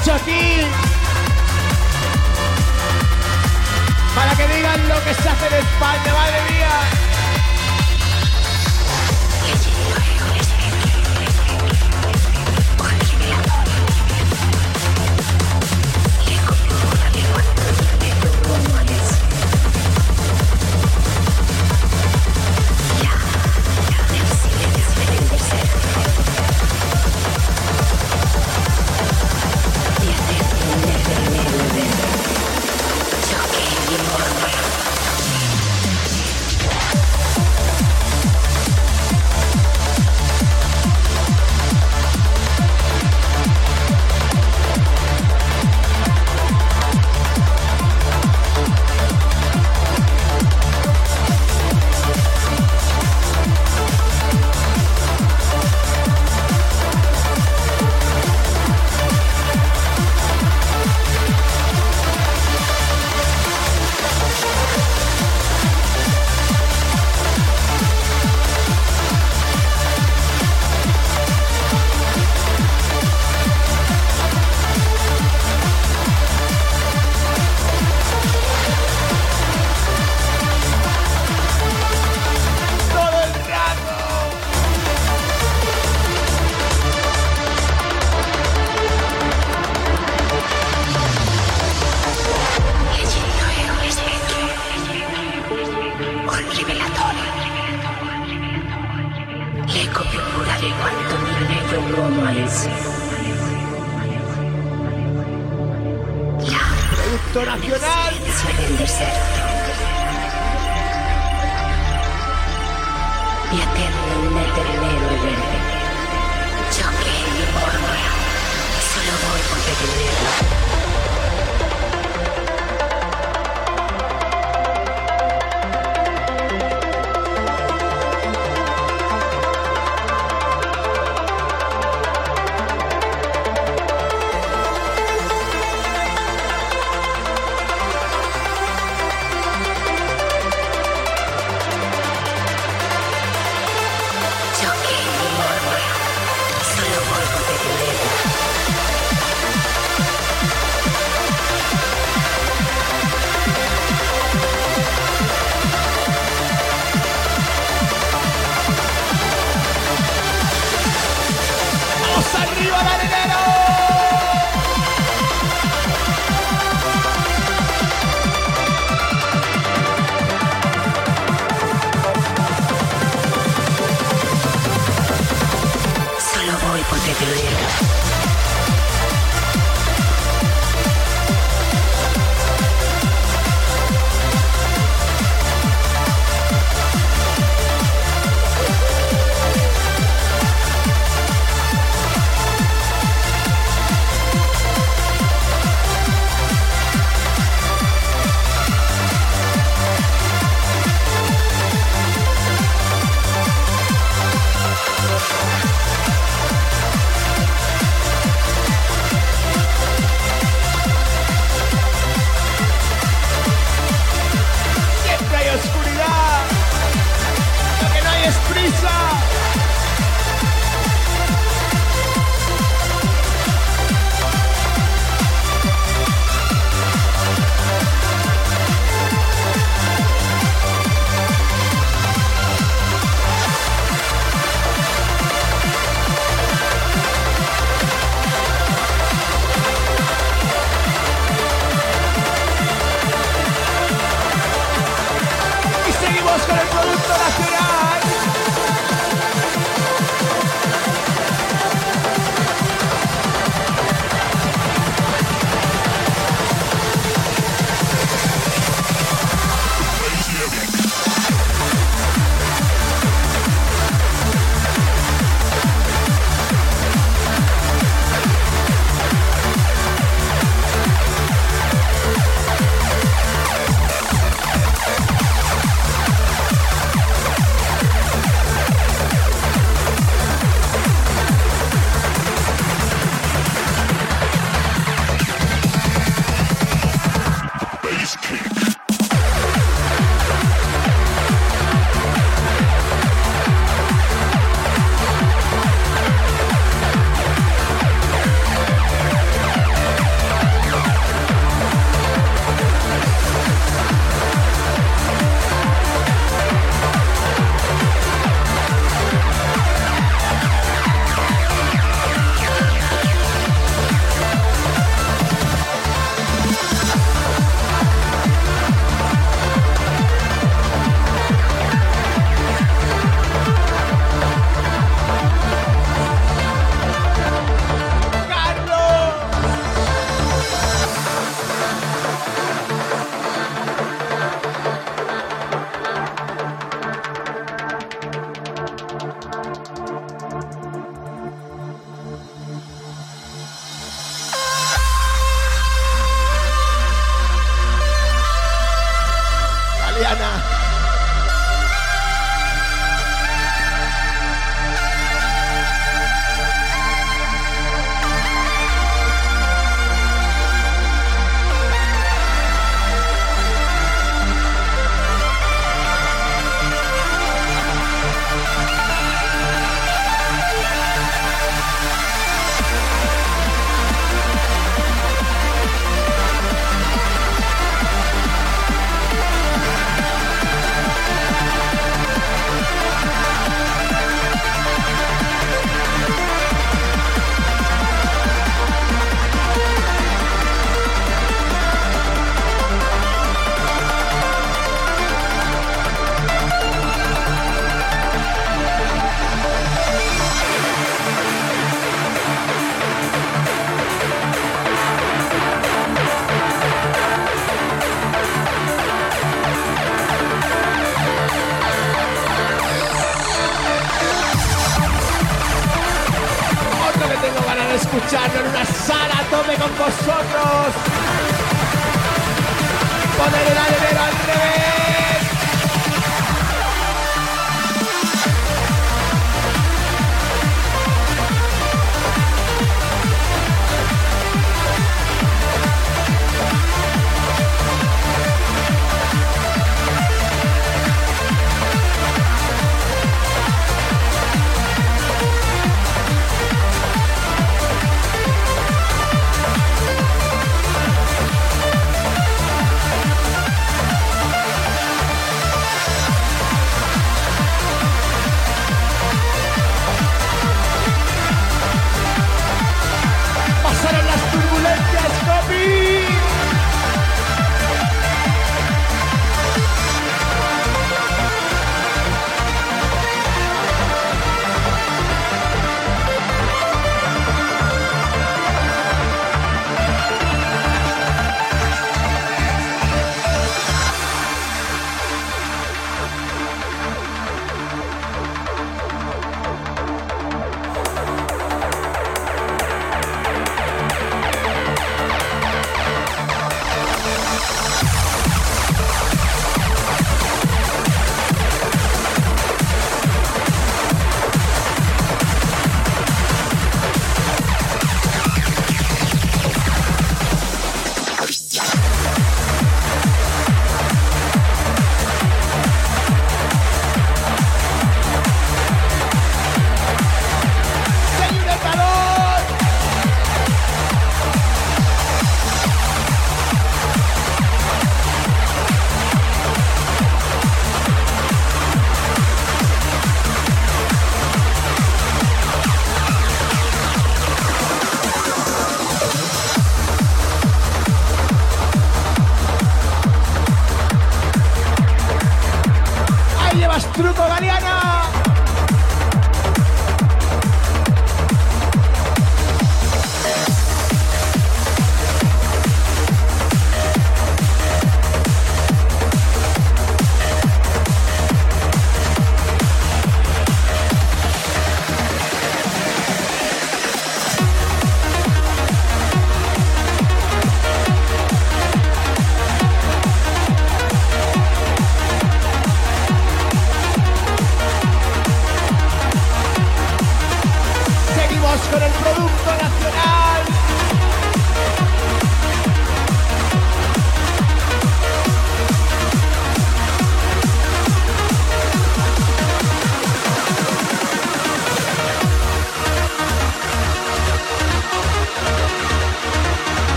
hecho aquí para que digan lo que se hace en España, madre mía.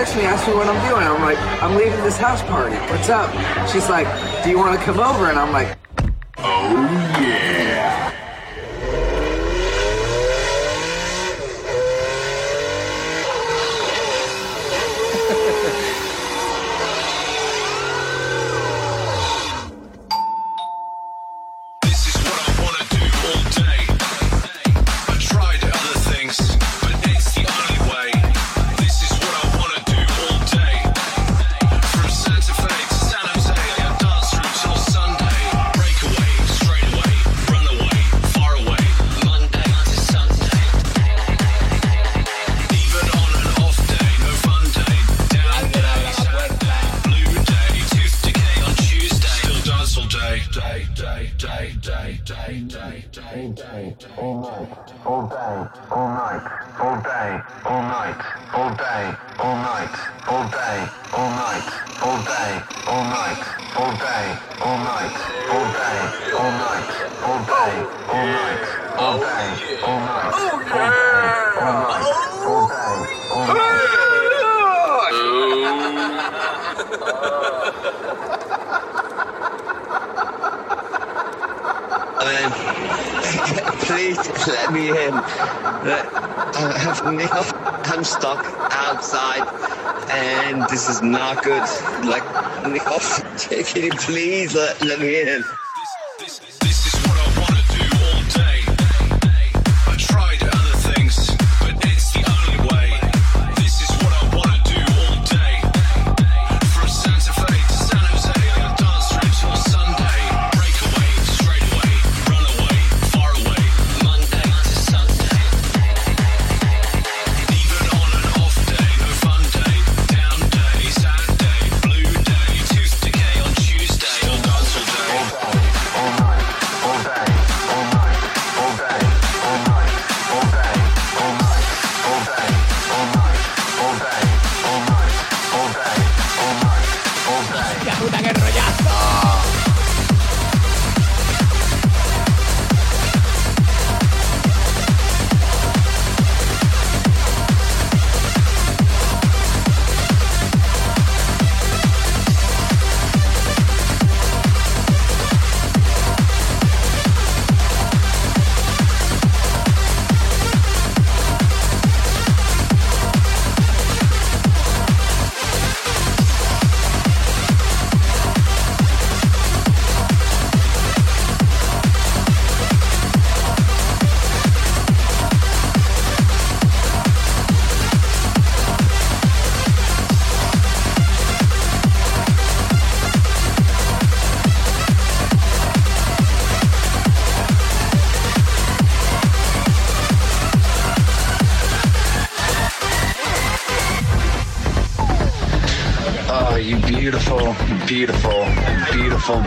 text me, asked me what I'm doing. I'm like, I'm leaving this house party. What's up? She's like, Do you want to come over? And I'm like,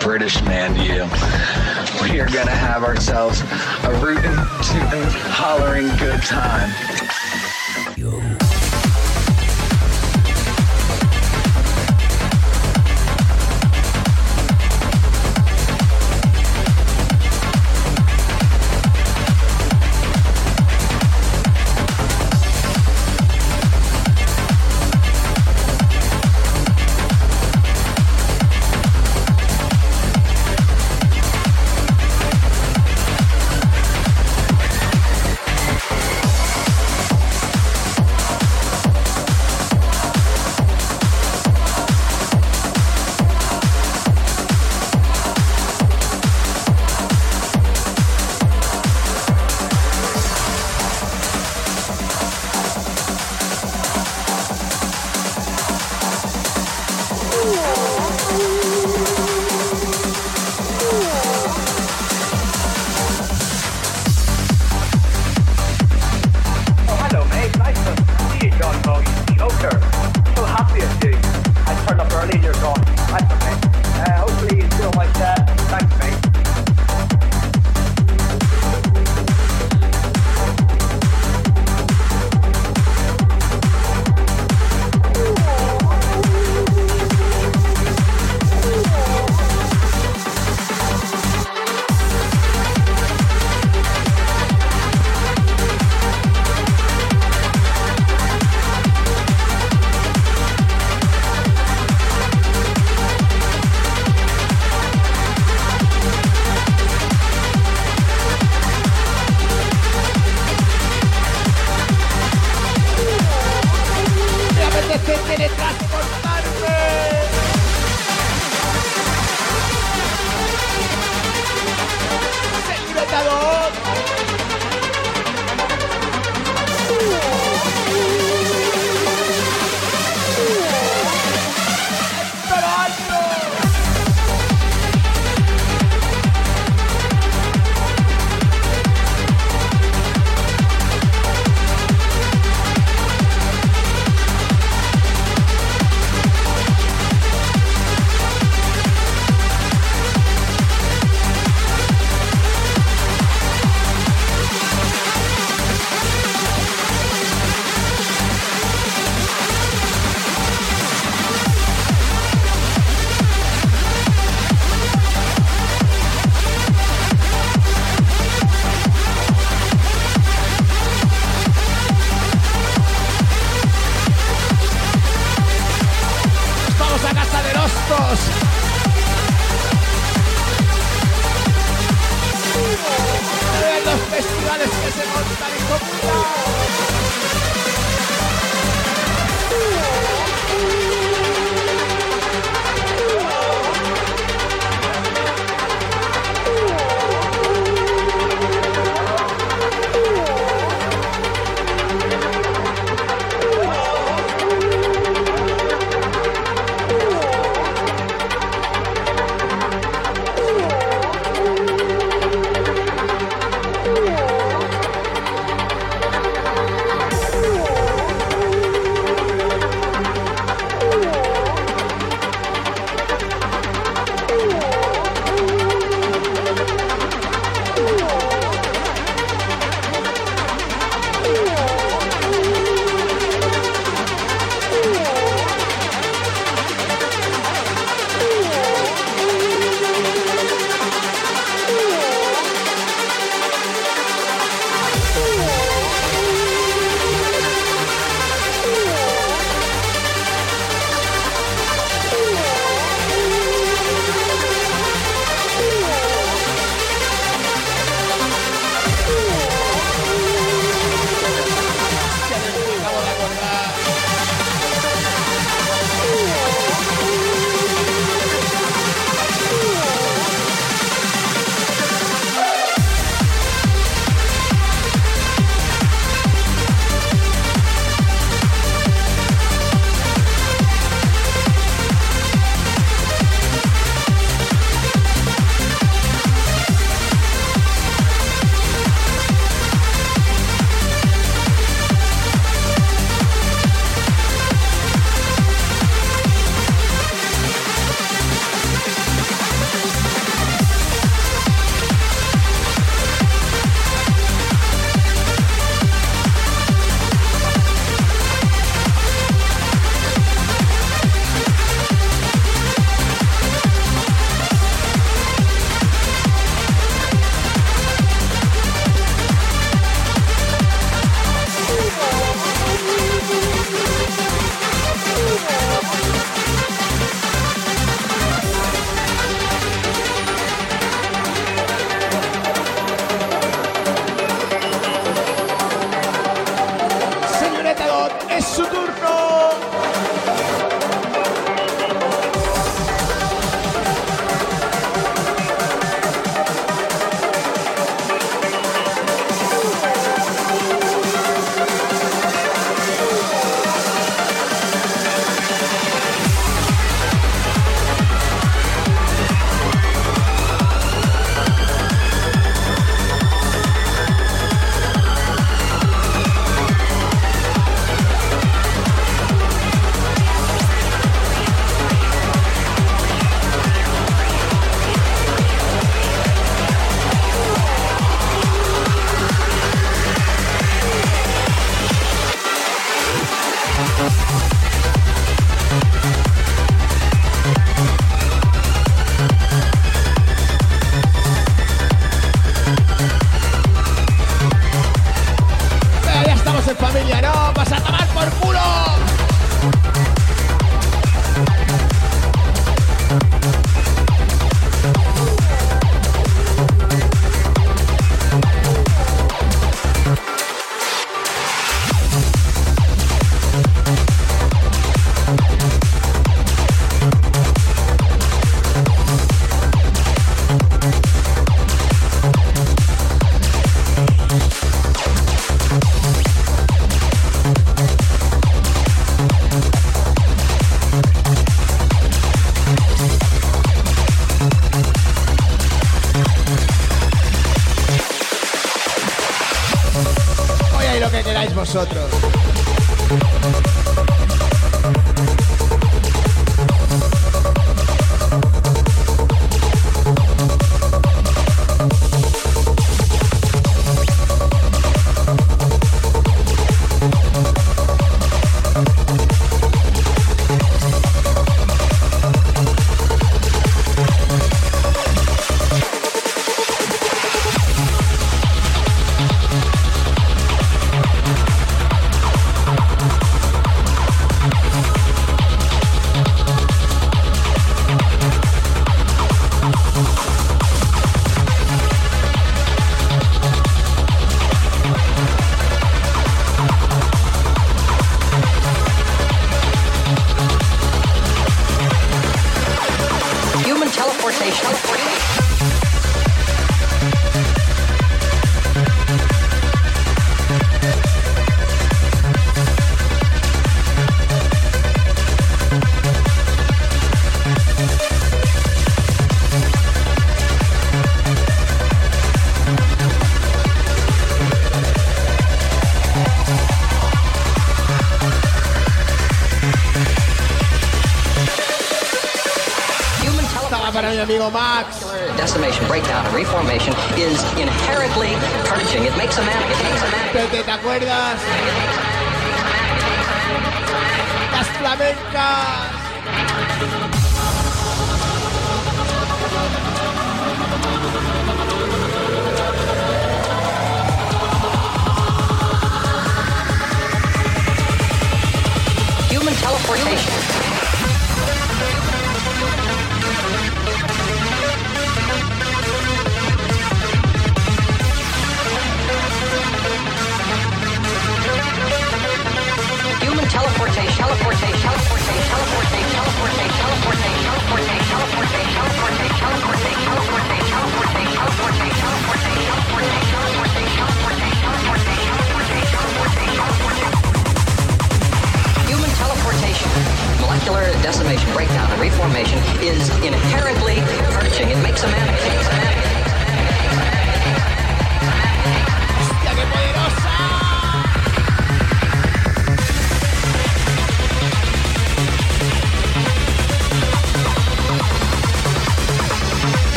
British man to you. We are going to have ourselves a rootin', tootin', hollering good time.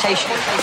deportation.